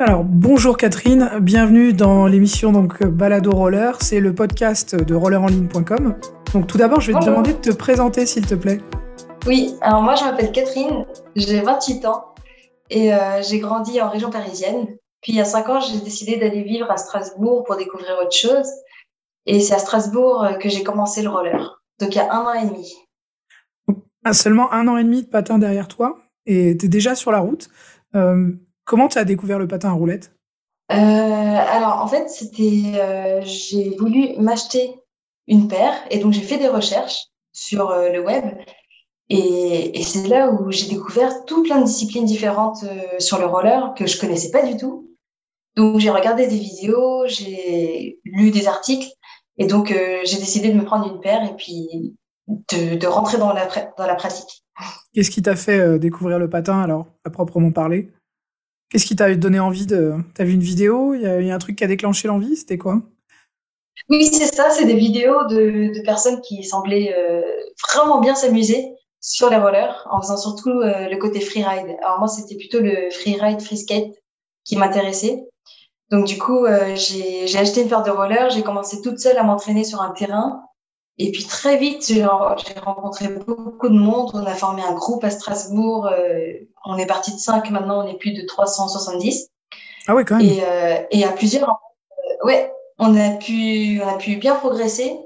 Alors bonjour Catherine, bienvenue dans l'émission donc Balado Roller, c'est le podcast de rollerenligne.com. Donc tout d'abord, je vais te demander de te présenter s'il te plaît. Oui, alors moi je m'appelle Catherine, j'ai 28 ans et euh, j'ai grandi en région parisienne. Puis il y a 5 ans, j'ai décidé d'aller vivre à Strasbourg pour découvrir autre chose. Et c'est à Strasbourg euh, que j'ai commencé le roller. Donc il y a un an et demi. Ah, seulement un an et demi de patin derrière toi et tu es déjà sur la route. Euh, comment tu as découvert le patin à roulettes? Alors en fait, c'était j'ai voulu m'acheter une paire et donc j'ai fait des recherches sur le web et, et c'est là où j'ai découvert tout plein de disciplines différentes euh, sur le roller que je connaissais pas du tout. Donc j'ai regardé des vidéos, j'ai lu des articles et donc euh, j'ai décidé de me prendre une paire et puis de, de rentrer dans la, dans la pratique. Qu'est-ce qui t'a fait euh, découvrir le patin alors, à proprement parler? Qu'est-ce qui t'a donné envie de... T'as vu une vidéo Il y, a, y, a un truc qui a déclenché l'envie C'était quoi? Oui, c'est ça, c'est des vidéos de, personnes qui semblaient euh, vraiment bien s'amuser sur les rollers en faisant surtout euh, le côté freeride. Alors moi, c'était plutôt le freeride, free qui m'intéressait. Donc du coup, euh, j'ai acheté une paire de rollers, j'ai commencé toute seule à m'entraîner sur un terrain. Et puis très vite, j'ai rencontré beaucoup de monde. On a formé un groupe à Strasbourg. Euh, on est parti de 5, maintenant on est plus de 370. Ah ouais, quand même. Et, euh, et à plusieurs, euh, ouais, on a pu, on a pu bien progresser.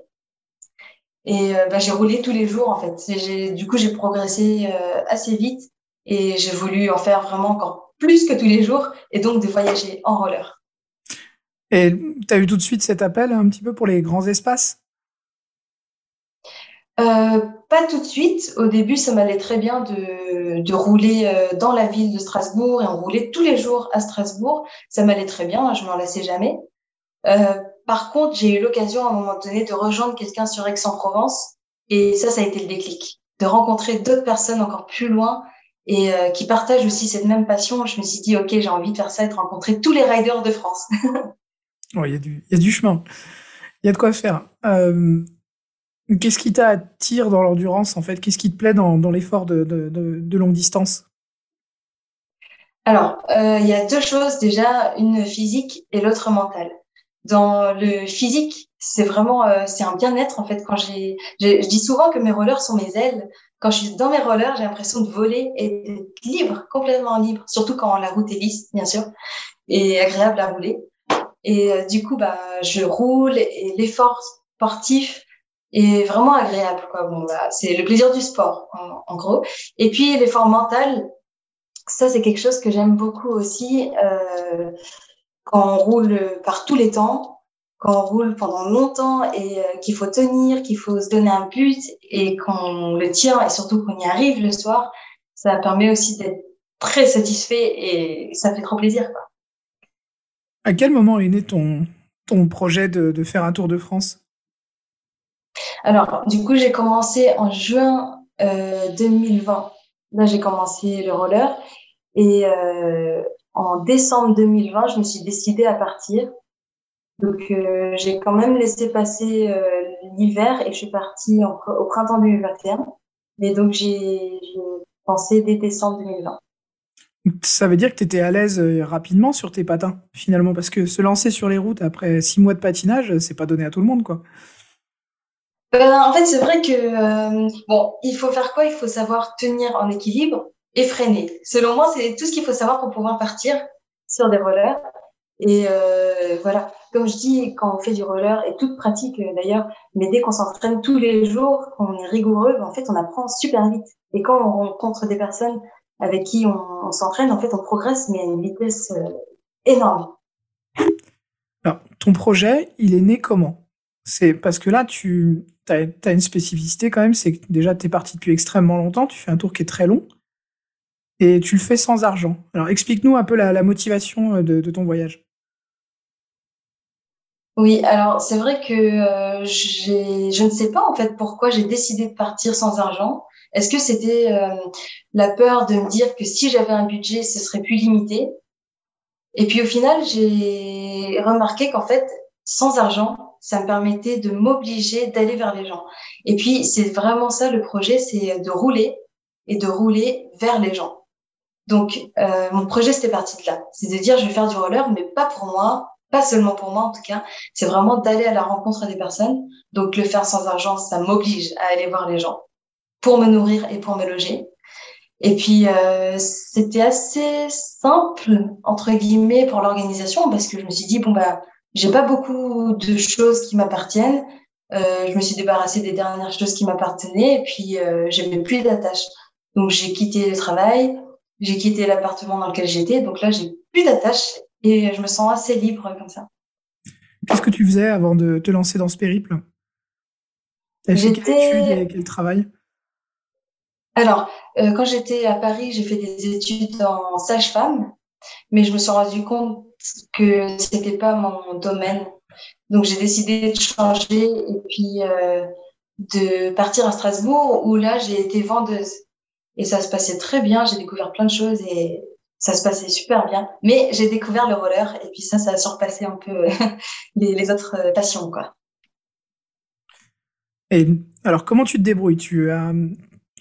Et euh, bah, j'ai roulé tous les jours en fait. Du coup, j'ai progressé euh, assez vite et j'ai voulu en faire vraiment encore plus que tous les jours et donc de voyager en roller. Et tu as eu tout de suite cet appel un petit peu pour les grands espaces? Euh, Pas tout de suite. Au début, ça m'allait très bien de, de rouler euh, dans la ville de Strasbourg et on roulait tous les jours à Strasbourg. Ça m'allait très bien, je m'en lassais jamais. Euh, par contre, j'ai eu l'occasion à un moment donné de rejoindre quelqu'un sur Aix-en-Provence et ça, ça a été le déclic. De rencontrer d'autres personnes encore plus loin et euh, qui partagent aussi cette même passion. Je me suis dit, OK, j'ai envie de faire ça et de rencontrer tous les riders de France. Il y, a du, y a du chemin. Il y a de quoi faire. Euh, Qu'est-ce qui t'attire dans l'endurance, en fait? Qu'est-ce qui te plaît dans, dans l'effort de, longue distance? Alors, euh, il y a deux choses. Déjà, une physique et l'autre mentale. Dans le physique, c'est vraiment euh, c'est un bien-être en fait. Quand j'ai, je dis souvent que mes rollers sont mes ailes. Quand je suis dans mes rollers, j'ai l'impression de voler et d'être libre, complètement libre. Surtout quand la route est lisse, bien sûr, et agréable à rouler. Et euh, du coup, bah, je roule et l'effort sportif est vraiment agréable. Quoi. Bon, bah, c'est le plaisir du sport, en, en gros. Et puis l'effort mental, ça c'est quelque chose que j'aime beaucoup aussi. Euh, quand on roule par tous les temps, quand on roule pendant longtemps et euh, qu'il faut tenir, qu'il faut se donner un but et qu'on le tient et surtout qu'on y arrive le soir, ça permet aussi d'être très satisfait et ça fait trop plaisir. Quoi. À quel moment est né ton, ton projet de, de faire un Tour de France? Alors, du coup, j'ai commencé en juin euh, 2020. Là, j'ai commencé le roller et euh, en décembre 2020, je me suis décidée à partir. Donc, euh, j'ai quand même laissé passer euh, l'hiver et je suis partie au printemps 2021. Mais donc, j'ai pensé dès décembre 2020. Ça veut dire que tu étais à l'aise euh, rapidement sur tes patins, finalement, parce que se lancer sur les routes après six mois de patinage, c'est pas donné à tout le monde, quoi. Ben, en fait, c'est vrai que euh, bon, il faut faire quoi? Il faut savoir tenir en équilibre et freiner. Selon moi, c'est tout ce qu'il faut savoir pour pouvoir partir sur des rollers. Et euh, voilà, comme je dis, quand on fait du roller, et toute pratique d'ailleurs, mais dès qu'on s'entraîne tous les jours, qu'on est rigoureux, en fait, on apprend super vite. Et quand on rencontre des personnes avec qui on, s'entraîne, en fait, on progresse, mais à une vitesse énorme. Alors, ton projet, il est né comment? C'est parce que là, tu as, as, une spécificité quand même, c'est que déjà, tu es parti depuis extrêmement longtemps, tu fais un tour qui est très long et tu le fais sans argent. Alors explique-nous un peu la, motivation euh, de, de, ton voyage. Oui, alors c'est vrai que euh, je ne sais pas en fait pourquoi j'ai décidé de partir sans argent. Est-ce que c'était euh, la peur de me dire que si j'avais un budget, ce serait plus limité? Et puis au final, j'ai remarqué qu'en fait, sans argent, ça me permettait de m'obliger d'aller vers les gens. Et puis c'est vraiment ça le projet, c'est de rouler et de rouler vers les gens. Donc, euh, mon projet, c'était parti de là. C'est de dire, je vais faire du roller, mais pas pour moi, pas seulement pour moi en tout cas. C'est vraiment d'aller à la rencontre des personnes. Donc, le faire sans argent, ça m'oblige à aller voir les gens pour me nourrir et pour me loger. Et puis, euh, c'était assez simple, entre guillemets, pour l'organisation, parce que je me suis dit, bon, bah, j'ai pas beaucoup de choses qui m'appartiennent. Euh, je me suis débarrassée des dernières choses qui m'appartenaient, et puis euh, j'avais plus d'attache. Donc, j'ai quitté le travail, j'ai quitté l'appartement dans lequel j'étais, donc là, j'ai plus d'attache, et je me sens assez libre comme ça. Qu'est-ce que tu faisais avant de te lancer dans ce périple? J'étais... quelle quel travail? Alors, euh, quand j'étais à Paris, j'ai fait des études en sage-femme, mais je me suis rendu compte que c'était pas mon domaine. Donc, j'ai décidé de changer et puis euh, de partir à Strasbourg où là, j'ai été vendeuse. Et ça se passait très bien. J'ai découvert plein de choses et ça se passait super bien. Mais j'ai découvert le roller et puis ça, ça a surpassé un peu les, autres passions, quoi. Et alors, comment tu te débrouilles? Tu as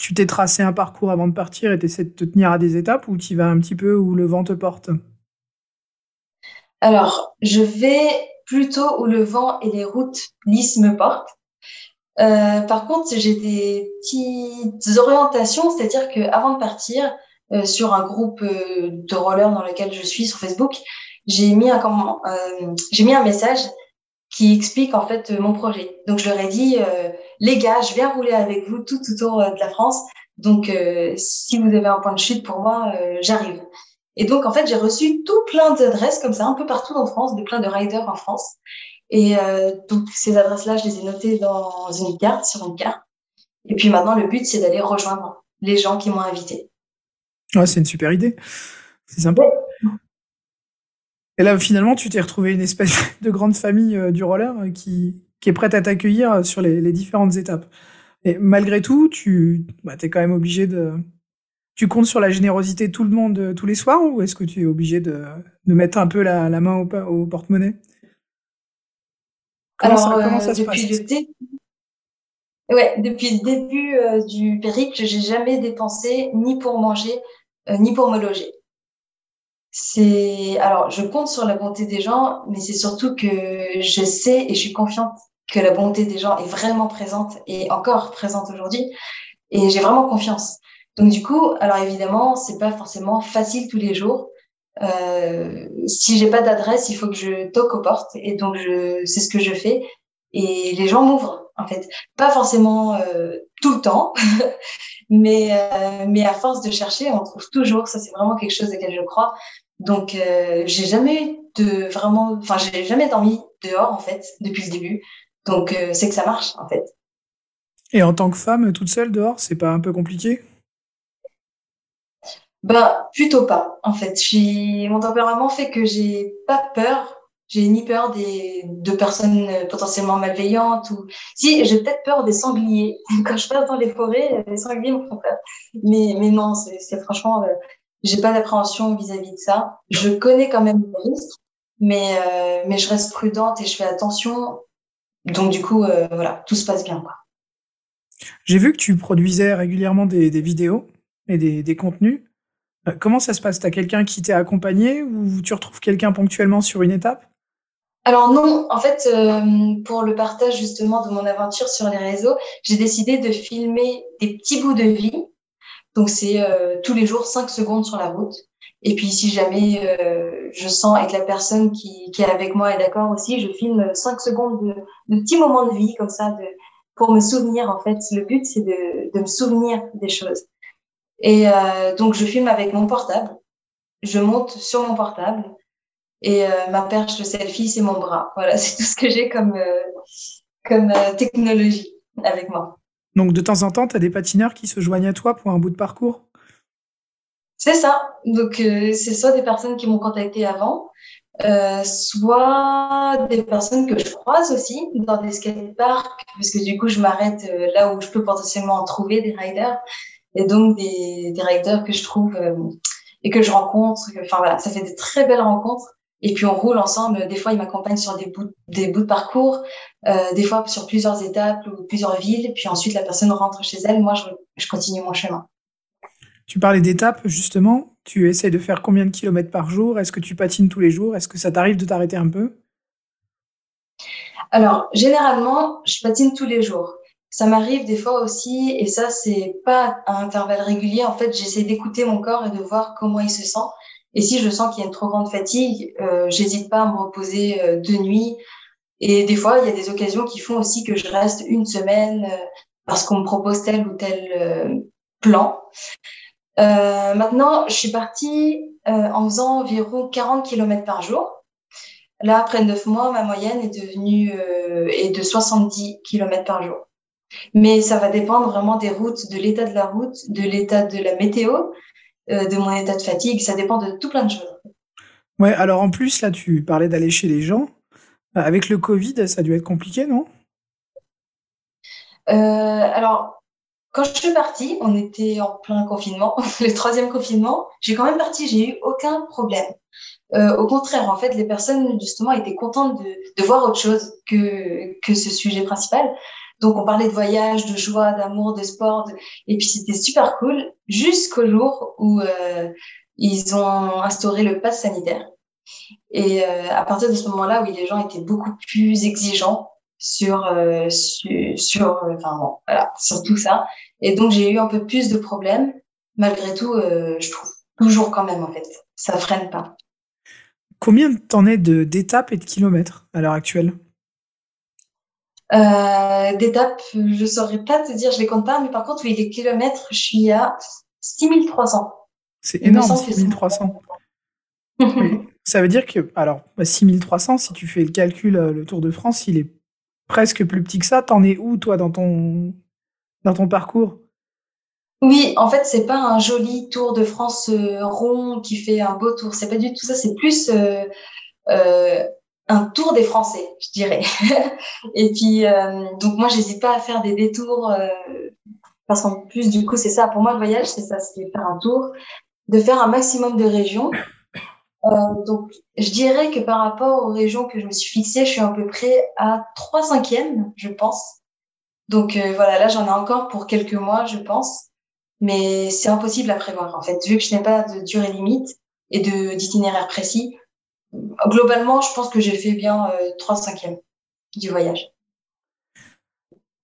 tu t'es tracé un parcours avant de partir et tu essaies de te tenir à des étapes ou tu vas un petit peu où le vent te porte? Alors, je vais plutôt où le vent et les routes lisses me portent. Euh, par contre, j'ai des petites orientations, c'est-à-dire qu'avant de partir euh, sur un groupe euh, de rollers dans lequel je suis sur Facebook, j'ai mis un comment, j'ai mis un message qui explique en fait mon projet. Donc je leur ai dit les gars, je viens rouler avec vous tout autour euh, de la France. Donc, euh, si vous avez un point de chute pour moi, euh, j'arrive. Et donc, en fait, j'ai reçu tout plein d'adresses comme ça, un peu partout en France, de plein de riders en France. Et donc, ces adresses-là, je les ai notées dans une carte, sur une carte. Et puis maintenant, le but, c'est d'aller rejoindre les gens qui m'ont invité. Ouais, c'est une super idée. C'est sympa. Et là, finalement, tu t'es retrouvé une espèce de grande famille du roller qui, qui est prête à t'accueillir sur les, différentes étapes. Et malgré tout, tu bah, es quand même obligé de. Tu comptes sur la générosité de tout le monde euh, tous les soirs ou est-ce que tu es obligé de, de mettre un peu la, la main au, au porte-monnaie? Comment, ça, comment ça, se passe? le Ouais, depuis le début euh, du périple, j'ai jamais dépensé ni pour manger euh, ni pour me loger. C'est alors je compte sur la bonté des gens, mais c'est surtout que je sais et je suis confiante que la bonté des gens est vraiment présente et encore présente aujourd'hui. Et j'ai vraiment confiance. Donc du coup, alors évidemment, c'est pas forcément facile tous les jours. Euh, si j'ai pas d'adresse, il faut que je toque aux portes et donc je c'est ce que je fais et les gens m'ouvrent en fait. Pas forcément euh, tout le temps, mais euh, mais à force de chercher, on trouve toujours. Ça c'est vraiment quelque chose auquel je crois. Donc euh, j'ai jamais de vraiment, enfin j'ai jamais dormi dehors en fait depuis le début. Donc, c'est que ça marche, en fait. Et en tant que femme, toute seule dehors, c'est pas un peu compliqué? Bah, plutôt pas, en fait. Mon tempérament fait que j'ai pas peur. J'ai ni peur des... de personnes potentiellement malveillantes ou si j'ai peut-être peur des sangliers quand je passe dans les forêts les sangliers me font peur mais mais non c'est franchement euh, j'ai pas d'appréhension vis-à-vis de ça je connais quand même les risques mais euh, mais je reste prudente et je fais attention donc du coup, euh, voilà, tout se passe bien. J'ai vu que tu produisais régulièrement des, vidéos et des, contenus. Euh, comment ça se passe? Tu as quelqu'un qui t'est accompagné ou tu retrouves quelqu'un ponctuellement sur une étape? Alors non, en fait, euh, pour le partage justement de mon aventure sur les réseaux, j'ai décidé de filmer des petits bouts de vie. Donc c'est tous les jours 5 secondes sur la route. Et puis, si jamais euh, je sens et que la personne qui, est avec moi est d'accord aussi, je filme cinq secondes de, petits moments de vie comme ça, pour me souvenir. En fait, le but, c'est de, de me souvenir des choses. Et euh, donc, je filme avec mon portable. Je monte sur mon portable. Et euh, ma perche de selfie, c'est mon bras. Voilà, c'est tout ce que j'ai comme, euh, comme technologie avec moi. Donc, de temps en temps, tu as des patineurs qui se joignent à toi pour un bout de parcours? C'est ça. Donc, c'est soit des personnes qui m'ont contacté avant, euh, soit des personnes que je croise aussi dans des skateparks, parce que du coup, je m'arrête euh, là où je peux potentiellement en trouver des riders, et donc des, riders que je trouve et que je rencontre. Enfin voilà, ça fait des très belles rencontres. Et puis on roule ensemble. Des fois, ils m'accompagnent sur des bouts, des bouts de parcours, des fois sur plusieurs étapes ou plusieurs villes. Puis ensuite, la personne rentre chez elle. Moi, je, je continue mon chemin. Tu parlais d'étapes, justement. Tu essayes de faire combien de kilomètres par jour? Est-ce que tu patines tous les jours? Est-ce que ça t'arrive de t'arrêter un peu? Alors, généralement, je patine tous les jours. Ça m'arrive des fois aussi, et ça, c'est pas à intervalles réguliers. En fait, j'essaie d'écouter mon corps et de voir comment il se sent. Et si je sens qu'il y a une trop grande fatigue, euh, j'hésite pas à me reposer euh, de nuit. Et des fois, il y a des occasions qui font aussi que je reste une semaine euh, parce qu'on me propose tel ou tel euh, plan. Euh, maintenant, je suis partie en faisant environ 40 km par jour. Là, après neuf mois, ma moyenne est devenue est de 70 km par jour. Mais ça va dépendre vraiment des routes, de l'état de la route, de l'état de la météo, de mon état de fatigue. Ça dépend de tout plein de choses. Ouais, alors en plus, là, tu parlais d'aller chez les gens. Avec le Covid, ça a dû être compliqué, non? Euh, alors, quand je suis partie, on était en plein confinement, le troisième confinement. J'ai quand même parti, j'ai eu aucun problème. Euh, au contraire, en fait, les personnes justement étaient contentes de, de, voir autre chose que que ce sujet principal. Donc, on parlait de voyage, de joie, d'amour, de sport, et puis c'était super cool jusqu'au jour où euh, ils ont instauré le pass sanitaire. Et euh, à partir de ce moment-là, oui, les gens étaient beaucoup plus exigeants sur euh, sur, tout ça. Et donc j'ai eu un peu plus de problèmes. Malgré tout, je trouve toujours quand même en fait, ça freine pas. Combien t'en es d'étapes et de kilomètres à l'heure actuelle? Euh, D'étapes, je saurais pas te dire, je les compte pas, mais par contre, oui, les kilomètres, je suis à 6300. C'est énorme, 6300. oui. Ça veut dire que, alors, 6300, bah, si tu fais le calcul, euh, le Tour de France, il est presque plus petit que ça. T'en es où, toi, dans ton, dans ton parcours? Oui, en fait, c'est pas un joli Tour de France euh, rond qui fait un beau tour. C'est pas du tout ça. C'est plus euh, un tour des Français, je dirais. Et puis, euh, donc, moi, j'hésite pas à faire des détours. parce qu'en plus, du coup, c'est ça. Pour moi, le voyage, c'est ça. C'est faire un tour, de faire un maximum de régions euh, donc, je dirais que par rapport aux régions que je me suis fixées, je suis à peu près à 3 cinquièmes, je pense. Donc euh, voilà, là j'en ai encore pour quelques mois, je pense. Mais c'est impossible à prévoir, en fait, vu que je n'ai pas de durée limite et de d'itinéraire précis. Globalement, je pense que j'ai fait bien euh, 3 cinquièmes du voyage.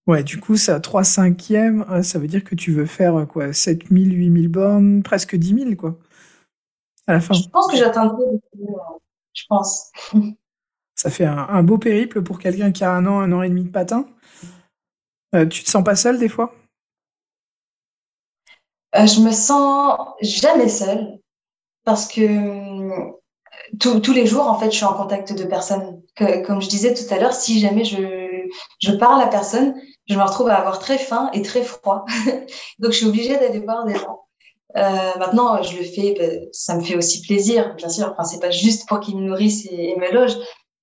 Ouais, du coup, ça, 3 cinquièmes, euh, ça veut dire que tu veux faire quoi 7000, 8000 bornes, presque 10 000, quoi la fin. Je pense que j'atteindrai, je pense. Ça fait un, beau périple pour quelqu'un qui a un an, un an et demi de patin. Euh, tu te sens pas seule des fois? Euh, Je me sens jamais seule parce que tous les jours, en fait, je suis en contact de personnes. Comme je disais tout à l'heure, si jamais je, je parle à personne, je me retrouve à avoir très faim et très froid. Donc, je suis obligée d'aller voir des gens. Euh, maintenant, je le fais, ben, ça me fait aussi plaisir, bien sûr. Enfin, c'est pas juste pour qu'ils me nourrissent et, me logent.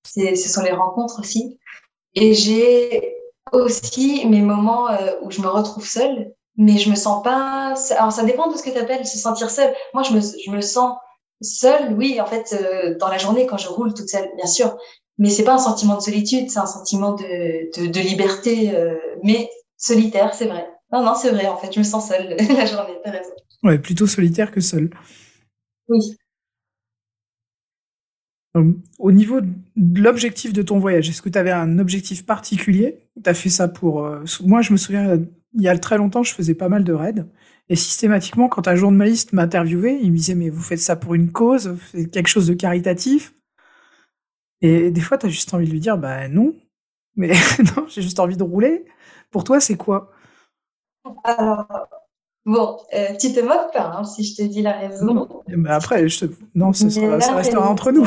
Ce sont les rencontres aussi. Et j'ai aussi mes moments euh, où je me retrouve seule, mais je me sens pas. Alors, ça dépend de ce que tu appelles se sentir seule. Moi, je me, je me sens seule, oui, en fait, euh, dans la journée quand je roule toute seule, bien sûr. Mais c'est pas un sentiment de solitude, c'est un sentiment de, de, de liberté, euh, mais solitaire, c'est vrai. Non, non, c'est vrai, en fait, je me sens seule la journée, t'as raison. Ouais, plutôt solitaire que seul. Oui. Hum, au niveau de l'objectif de ton voyage, est-ce que tu avais un objectif particulier? Tu as fait ça pour... Euh, moi, je me souviens, il y a très longtemps, je faisais pas mal de raids. Et systématiquement, quand un journaliste m'interviewait, il me disait, mais vous faites ça pour une cause, c'est quelque chose de caritatif. Et des fois, tu as juste envie de lui dire, bah non. Mais non, j'ai juste envie de rouler. Pour toi, c'est quoi? Alors, Bon, euh, tu te moques pas hein, si je te dis la raison. Mais après, je te... non, ça, restera entre nous.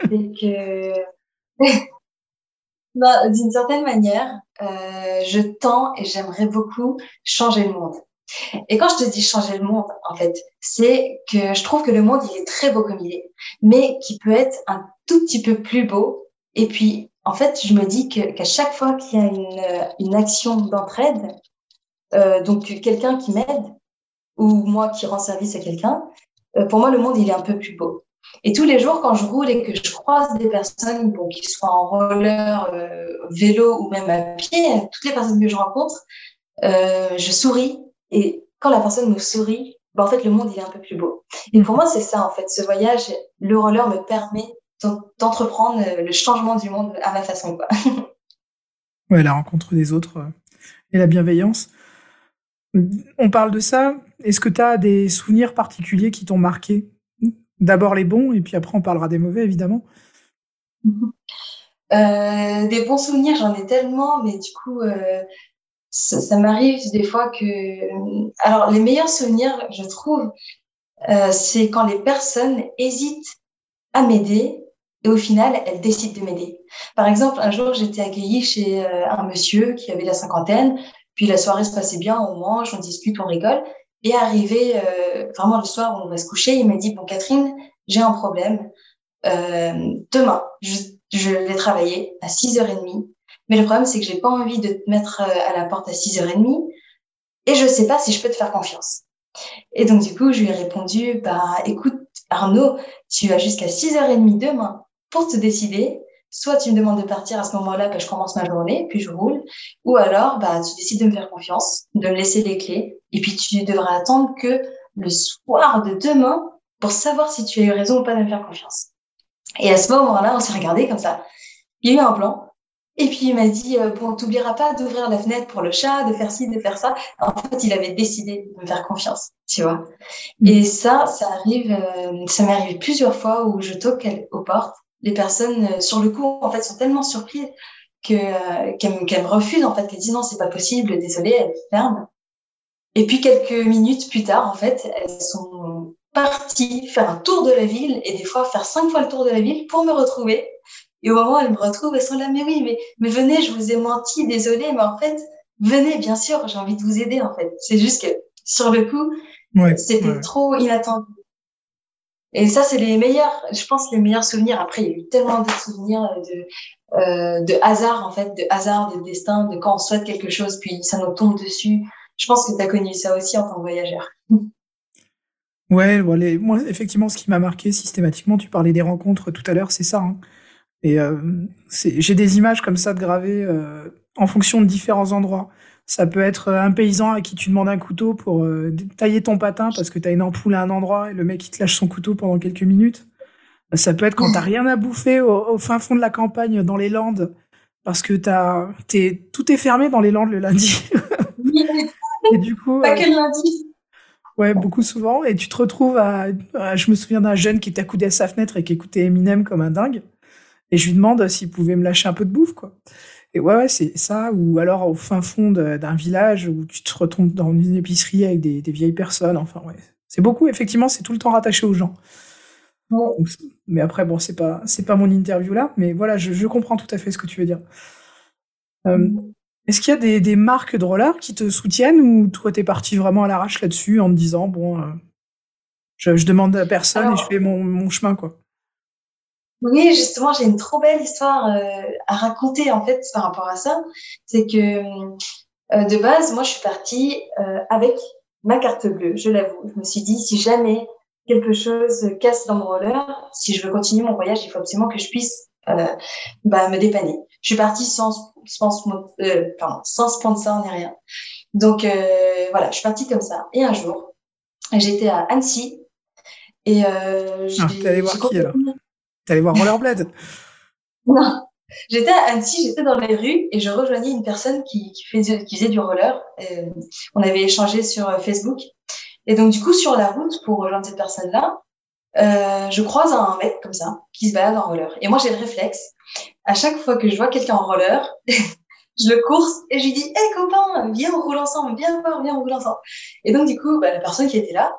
c'est que, d'une certaine manière, euh, je tends et j'aimerais beaucoup changer le monde. Et quand je te dis changer le monde, en fait, c'est que je trouve que le monde, il est très beau comme il est, mais qui peut être un tout petit peu plus beau. Et puis, en fait, je me dis qu'à chaque fois qu'il y a une, une action d'entraide, euh, donc quelqu'un qui m'aide ou moi qui rends service à quelqu'un, euh, pour moi le monde il est un peu plus beau. Et tous les jours quand je roule et que je croise des personnes, qu'ils soient en roller, euh, vélo ou même à pied, toutes les personnes que je rencontre, je souris et quand la personne me sourit, bah, en fait, le monde, il est un peu plus beau. Et pour moi, c'est ça, en fait. Ce voyage, le roller me permet d'entreprendre le changement du monde à ma façon, quoi. ouais, la rencontre des autres euh, et la bienveillance. On parle de ça. Est-ce que tu as des souvenirs particuliers qui t'ont marqué? D'abord les bons, et puis après on parlera des mauvais, évidemment. Euh, des bons souvenirs, j'en ai tellement, mais du coup, euh, ça, m'arrive des fois que... Alors, les meilleurs souvenirs, je trouve, euh, c'est quand les personnes hésitent à m'aider et au final, elles décident de m'aider. Par exemple, un jour, j'étais accueillie chez un monsieur qui avait la cinquantaine, puis la soirée se passait bien, on mange, on discute, on rigole. Et arrivé vraiment le soir où on va se coucher, il m'a dit, bon Catherine, j'ai un problème. demain, je je vais travailler à 6h30. Mais le problème, c'est que j'ai pas envie de te mettre euh, à la porte à 6h30 et je sais pas si je peux te faire confiance. Et donc, du coup, je lui ai répondu, bah, écoute, Arnaud, tu as jusqu'à 6h30 demain pour te décider. Soit tu me demandes de partir à ce moment-là, que je commence ma journée, puis je roule. Ou alors, bah, tu décides de me faire confiance, de me laisser les clés. Et puis, tu devras attendre que le soir de demain pour savoir si tu as eu raison ou pas de me faire confiance. Et à ce moment-là, on s'est regardé comme ça. Il y a eu un plan. Et puis il m'a dit euh, bon, t'oublieras pas d'ouvrir la fenêtre pour le chat, de faire ci, de faire ça. En fait, il avait décidé de me faire confiance, tu vois. Mm. Et ça, ça arrive, euh, ça m'est arrivé plusieurs fois où je toque aux portes. Les personnes euh, sur le coup, en fait, sont tellement surprises que qu'elles me refusent en fait, qu'elles disent non, c'est pas possible, désolé, elles ferment. Et puis quelques minutes plus tard, en fait, elles sont partie faire un tour de la ville et des fois faire cinq fois le tour de la ville pour me retrouver. Et au moment où elles me retrouvent, elles sont là, mais oui, mais, mais venez, je vous ai menti, désolé, mais en fait, venez, bien sûr, j'ai envie de vous aider, en fait. C'est juste que sur le coup, c'était trop inattendu. Et ça, c'est les meilleurs, je pense, les meilleurs souvenirs. Après, il y a eu tellement de souvenirs de, euh, de hasard, en fait, de hasard, de destin, de quand on souhaite quelque chose, puis ça nous tombe dessus. Je pense que tu as connu ça aussi en tant que voyageur. Ouais, moi, effectivement, ce qui m'a marqué systématiquement, tu parlais des rencontres tout à l'heure, c'est ça. Hein. Et euh, j'ai des images comme ça de gravées euh, en fonction de différents endroits. Ça peut être euh, un paysan à qui tu demandes un couteau pour tailler ton patin parce que tu as une ampoule à un endroit et le mec il te lâche son couteau pendant quelques minutes. Ça peut être quand t'as rien à bouffer au, fin fond de la campagne dans les Landes parce que t'as, t'es, tout est fermé dans les Landes le lundi. et du coup, pas que le lundi. Ouais, beaucoup souvent. Et tu te retrouves à. je me souviens d'un jeune qui était accoudé à sa fenêtre et qui écoutait Eminem comme un dingue. Et je lui demande s'il pouvait me lâcher un peu de bouffe, quoi. Et ouais, ouais c'est ça. Ou alors au fin fond d'un village où tu te retrouves dans une épicerie avec des, vieilles personnes. Enfin, ouais. C'est beaucoup, effectivement, c'est tout le temps rattaché aux gens. mais après, bon, c'est pas, c'est pas mon interview là. Mais voilà, je, comprends tout à fait ce que tu veux dire. Euh, mm. Est-ce qu'il y a des, marques de rollers qui te soutiennent ou toi t'es parti vraiment à l'arrache là-dessus en te disant bon, euh, je, demande à personne et je fais mon, chemin quoi? Oui, justement, j'ai une trop belle histoire euh, à raconter en fait par rapport à ça. C'est que euh, de base, moi je suis partie avec ma carte bleue, je l'avoue. Je me suis dit si jamais quelque chose casse dans mon roller, si je veux continuer mon voyage, il faut absolument que je puisse bah, me dépanner. Je suis partie sans, sans, euh, pardon, sans sponsor ni rien. Donc euh, voilà, je suis partie comme ça. Et un jour, j'étais à Annecy et euh, ah, t'es allé voir qui alors? T'es voir Rollerblade Non, j'étais à Annecy, j'étais dans les rues et je rejoignais une personne qui, qui, faisait, qui faisait du roller. Euh, on avait échangé sur euh, Facebook. Et donc du coup, sur la route pour rejoindre cette personne-là, euh, je croise un mec comme ça qui se balade en roller. Et moi, j'ai le réflexe. À chaque fois que je vois quelqu'un en roller, je le course et je lui dis Hé hey, copain, viens, on roule ensemble, viens voir, viens, on roule ensemble. Et donc, du coup, bah, la personne qui était là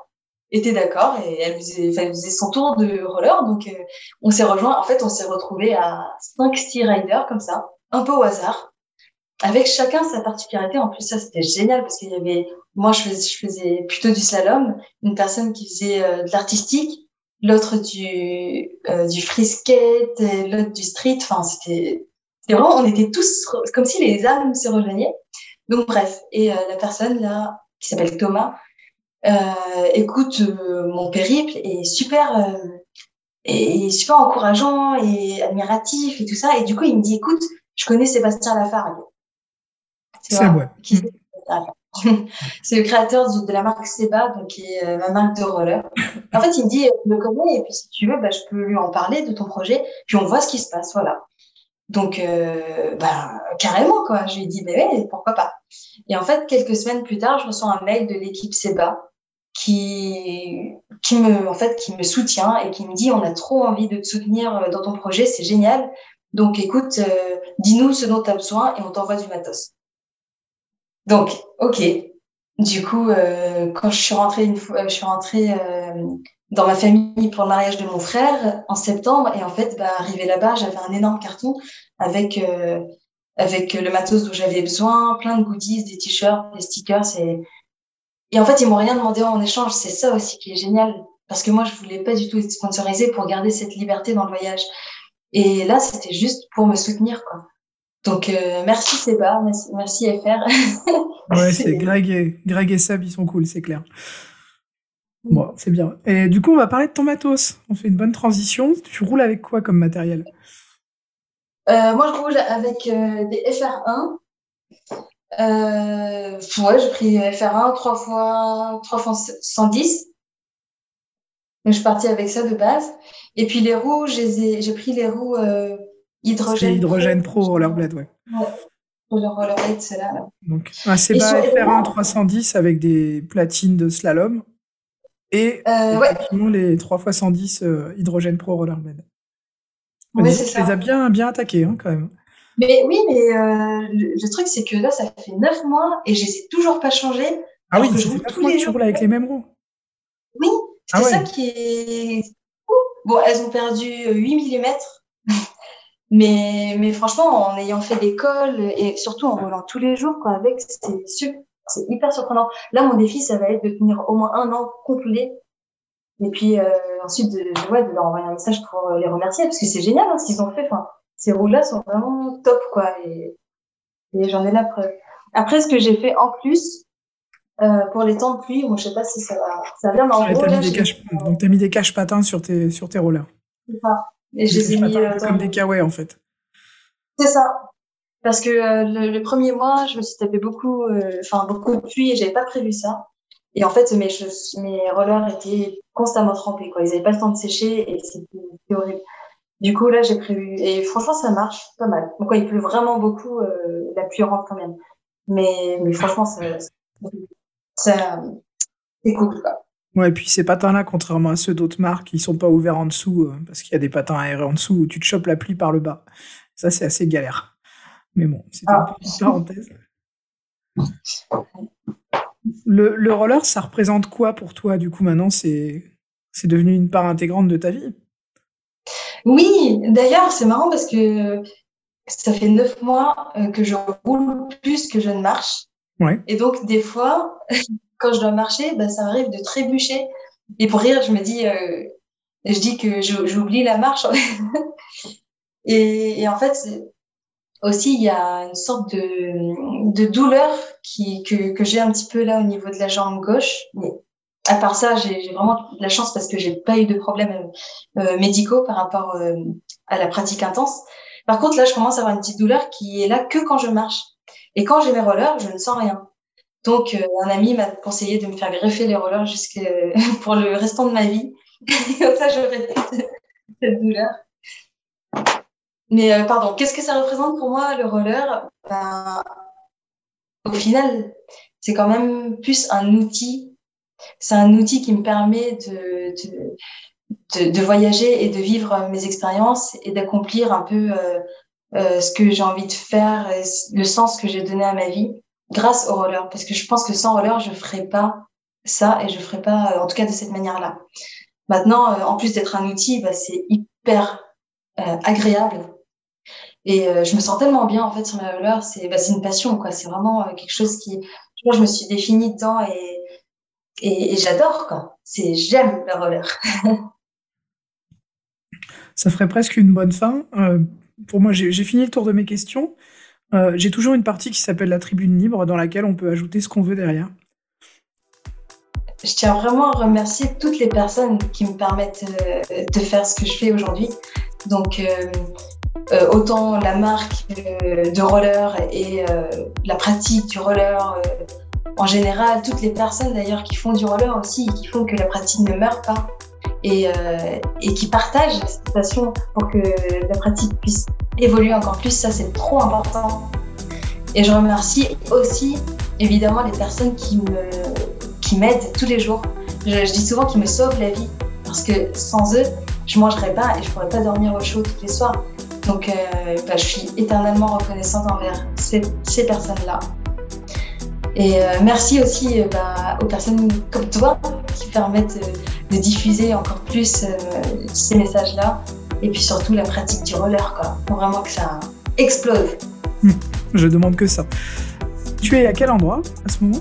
était d'accord et elle faisait, elle faisait son tour de roller. Donc, euh, on s'est rejoint. En fait, on s'est retrouvé à 5 six riders comme ça, un peu au hasard, avec chacun sa particularité. En plus, ça, c'était génial parce qu'il y avait, moi, je faisais, je faisais plutôt du slalom, une personne qui faisait euh, de l'artistique l'autre du euh, du free skate, l'autre du street. Enfin, c'était vraiment, on était tous comme si les âmes se rejoignaient. Donc bref, et euh, la personne là qui s'appelle Thomas écoute euh, mon périple et super et super encourageant et admiratif et tout ça. Et du coup, il me dit écoute, je connais Sébastien Lafargue. C'est vrai. C'est le créateur de, la marque Seba, donc qui est euh, ma marque de roller. En fait, il me dit, je me connais, et puis si tu veux, bah, je peux lui en parler de ton projet, puis on voit ce qui se passe, voilà. Donc, euh, bah, carrément, quoi. Je lui ai dit, bah, ouais, pourquoi pas. Et en fait, quelques semaines plus tard, je reçois un mail de l'équipe Seba qui, me, en fait, qui me soutient et qui me dit, on a trop envie de te soutenir euh, dans ton projet, c'est génial. Donc, écoute, euh, dis-nous ce dont tu as besoin et on t'envoie du matos. Donc, ok. Du coup, euh, quand je suis rentrée, une fois, je suis rentrée dans ma famille pour le mariage de mon frère en septembre, et en fait, bah, arrivé là-bas, j'avais un énorme carton avec avec le matos dont j'avais besoin, plein de goodies, des t-shirts, des stickers, et et en fait, ils m'ont rien demandé en échange. C'est ça aussi qui est génial, parce que moi, je voulais pas du tout être sponsorisée pour garder cette liberté dans le voyage. Et là, c'était juste pour me soutenir, quoi. Donc, euh, merci Seba, merci, FR. ouais, c'est Greg et, Greg et Seb, ils sont cool, c'est clair. Bon, c'est bien. Et du coup, on va parler de ton matos. On fait une bonne transition. Tu roules avec quoi comme matériel? Euh, Moi, je roule avec euh, des FR1. Euh, ouais, j'ai pris FR1 3 fois, 3 fois 110. Donc, je suis partie avec ça de base. Et puis les roues, j'ai pris les roues euh, hydrogène. hydrogène pro, rollerblade, ouais. ouais. Le rollerblade, c'est là, là. Donc un Seba FR1 310 avec des platines de slalom et euh, ouais. les 3 x 110 euh, hydrogène pro rollerblade. Ouais, tu les as bien, bien attaqués hein, quand même. Mais oui, mais euh, le, truc, c'est que là, ça fait 9 mois et je les ai toujours pas changés. Ah oui, ça fait 9 mois que tu roules avec les mêmes roues. Oui, c'est ah ça qui est Bon, elles ont perdu 8 mm. mais, mais franchement, en ayant fait l'école et surtout en roulant tous les jours quoi, avec, c'est c'est hyper surprenant. Là, mon défi, ça va être de tenir au moins un an complet. Et puis euh, ensuite, de, ouais, de leur envoyer un message pour les remercier, parce que c'est génial hein, ce qu'ils ont fait. Enfin, ces roues-là sont vraiment top, quoi. Et, et j'en ai la preuve. Après, ce que j'ai fait en plus, euh, pour les temps de pluie, moi, je sais pas si ça va, ça vient, mais en gros, Donc, t'as mis des caches patins sur tes, sur tes rollers. C'est ça. Et je les ai mis, euh, comme des kawaii, en fait. C'est ça. Parce que euh, le, premier mois, je me suis tapé beaucoup, enfin, beaucoup de pluie et j'avais pas prévu ça. Et en fait, mes, mes rollers étaient constamment trempés, quoi. Ils avaient pas le temps de sécher et c'était horrible. Du coup, là, j'ai prévu. Et franchement, ça marche pas mal. Donc, quand il pleut vraiment beaucoup, la pluie rentre quand même. Mais, mais franchement, ça, c'est cool. Quoi. Ouais, et puis ces patins-là, contrairement à ceux d'autres marques, ils sont pas ouverts en dessous euh, parce qu'il y a des patins aérés en dessous où tu te chopes la pluie par le bas. Ça, c'est assez galère. Mais bon, c'est ah. une parenthèse. Le, le, roller, ça représente quoi pour toi Du coup, maintenant, c'est devenu une part intégrante de ta vie? Oui, d'ailleurs, c'est marrant parce que ça fait neuf mois euh, que je roule plus que je ne marche. Et donc, des fois, quand je dois marcher, bah, ça arrive de trébucher. Et pour rire, je me dis, euh, je dis que j'oublie la marche. et, et, en fait, aussi, il y a une sorte de, de douleur qui, que, que j'ai un petit peu là au niveau de la jambe gauche. Mais à part ça, j'ai vraiment de la chance parce que j'ai pas eu de problèmes euh, médicaux par rapport euh, à la pratique intense. Par contre, là, je commence à avoir une petite douleur qui est là que quand je marche. Et quand j'ai mes rollers, je ne sens rien. Donc, euh, un ami m'a conseillé de me faire greffer les rollers jusqu'à pour le restant de ma vie. Comme ça, j'aurais cette douleur. Mais euh, pardon, qu'est-ce que ça représente pour moi le roller? Ben, Au final, c'est quand même plus un outil. C'est un outil qui me permet de, de, voyager et de vivre mes expériences et d'accomplir un peu euh, euh, ce que j'ai envie de faire, le sens que j'ai donné à ma vie grâce au roller. Parce que je pense que sans roller, je ferais pas ça et je ferais pas, euh, en tout cas de cette manière-là. Maintenant, en plus d'être un outil, bah, c'est hyper agréable. Et je me sens tellement bien en fait sur ma roller. C'est bah, une passion, quoi. C'est vraiment quelque chose qui, je, je me suis définie dedans et, et, et j'adore, quoi. C'est j'aime le roller. ça ferait presque une bonne fin pour moi, j'ai fini le tour de mes questions. Euh, j'ai toujours une partie qui s'appelle la tribune libre, dans laquelle on peut ajouter ce qu'on veut derrière. Je tiens vraiment à remercier toutes les personnes qui me permettent euh, de faire ce que je fais aujourd'hui. Donc, euh, autant la marque de roller et la pratique du roller en général, toutes les personnes d'ailleurs qui font du roller aussi, qui font que la pratique ne meurt pas et, euh, et qui partagent cette passion pour que la pratique puisse évoluer encore plus, ça c'est trop important. Et je remercie aussi évidemment les personnes qui me qui m'aident tous les jours. Je, dis souvent qu'ils me sauvent la vie parce que sans eux, je mangerais pas et je pourrais pas dormir au chaud tous les soirs. Donc, euh, bah, je suis éternellement reconnaissante envers ces personnes-là. Et euh, merci aussi euh, bah, aux personnes comme toi qui permettent de diffuser encore plus ces messages-là. Et puis surtout la pratique du roller, quoi. Pour vraiment que ça explose. Je demande que ça. Tu es à quel endroit à ce moment?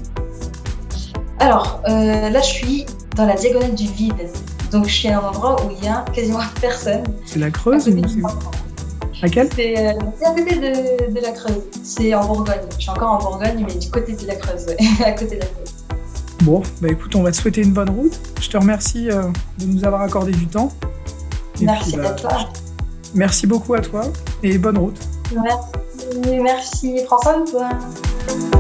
Alors, là, je suis dans la diagonale du vide. Donc, je suis à un endroit où il y a quasiment personne. C'est la Creuse ou Laquelle? C'est euh, à côté de, de la Creuse. C'est en Bourgogne. Je suis encore en Bourgogne, mais du côté de la Creuse, ouais. à côté de la Creuse. Bon, bah écoute, on va te souhaiter une bonne route. Je te remercie euh, de nous avoir accordé du temps. Et merci puis, bah, à toi. Merci beaucoup à toi et bonne route. Merci, merci. De toi.